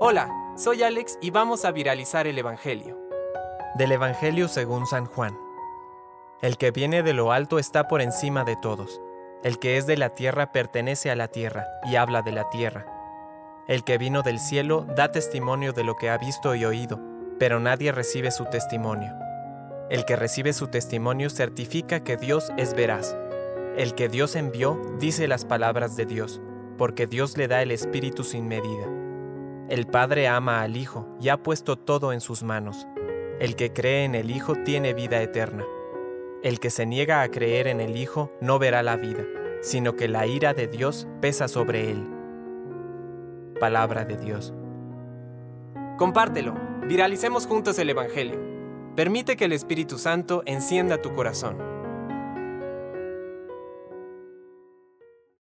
Hola, soy Alex y vamos a viralizar el Evangelio. Del Evangelio según San Juan. El que viene de lo alto está por encima de todos. El que es de la tierra pertenece a la tierra y habla de la tierra. El que vino del cielo da testimonio de lo que ha visto y oído, pero nadie recibe su testimonio. El que recibe su testimonio certifica que Dios es veraz. El que Dios envió dice las palabras de Dios, porque Dios le da el Espíritu sin medida. El Padre ama al Hijo y ha puesto todo en sus manos. El que cree en el Hijo tiene vida eterna. El que se niega a creer en el Hijo no verá la vida, sino que la ira de Dios pesa sobre él. Palabra de Dios. Compártelo, viralicemos juntos el Evangelio. Permite que el Espíritu Santo encienda tu corazón.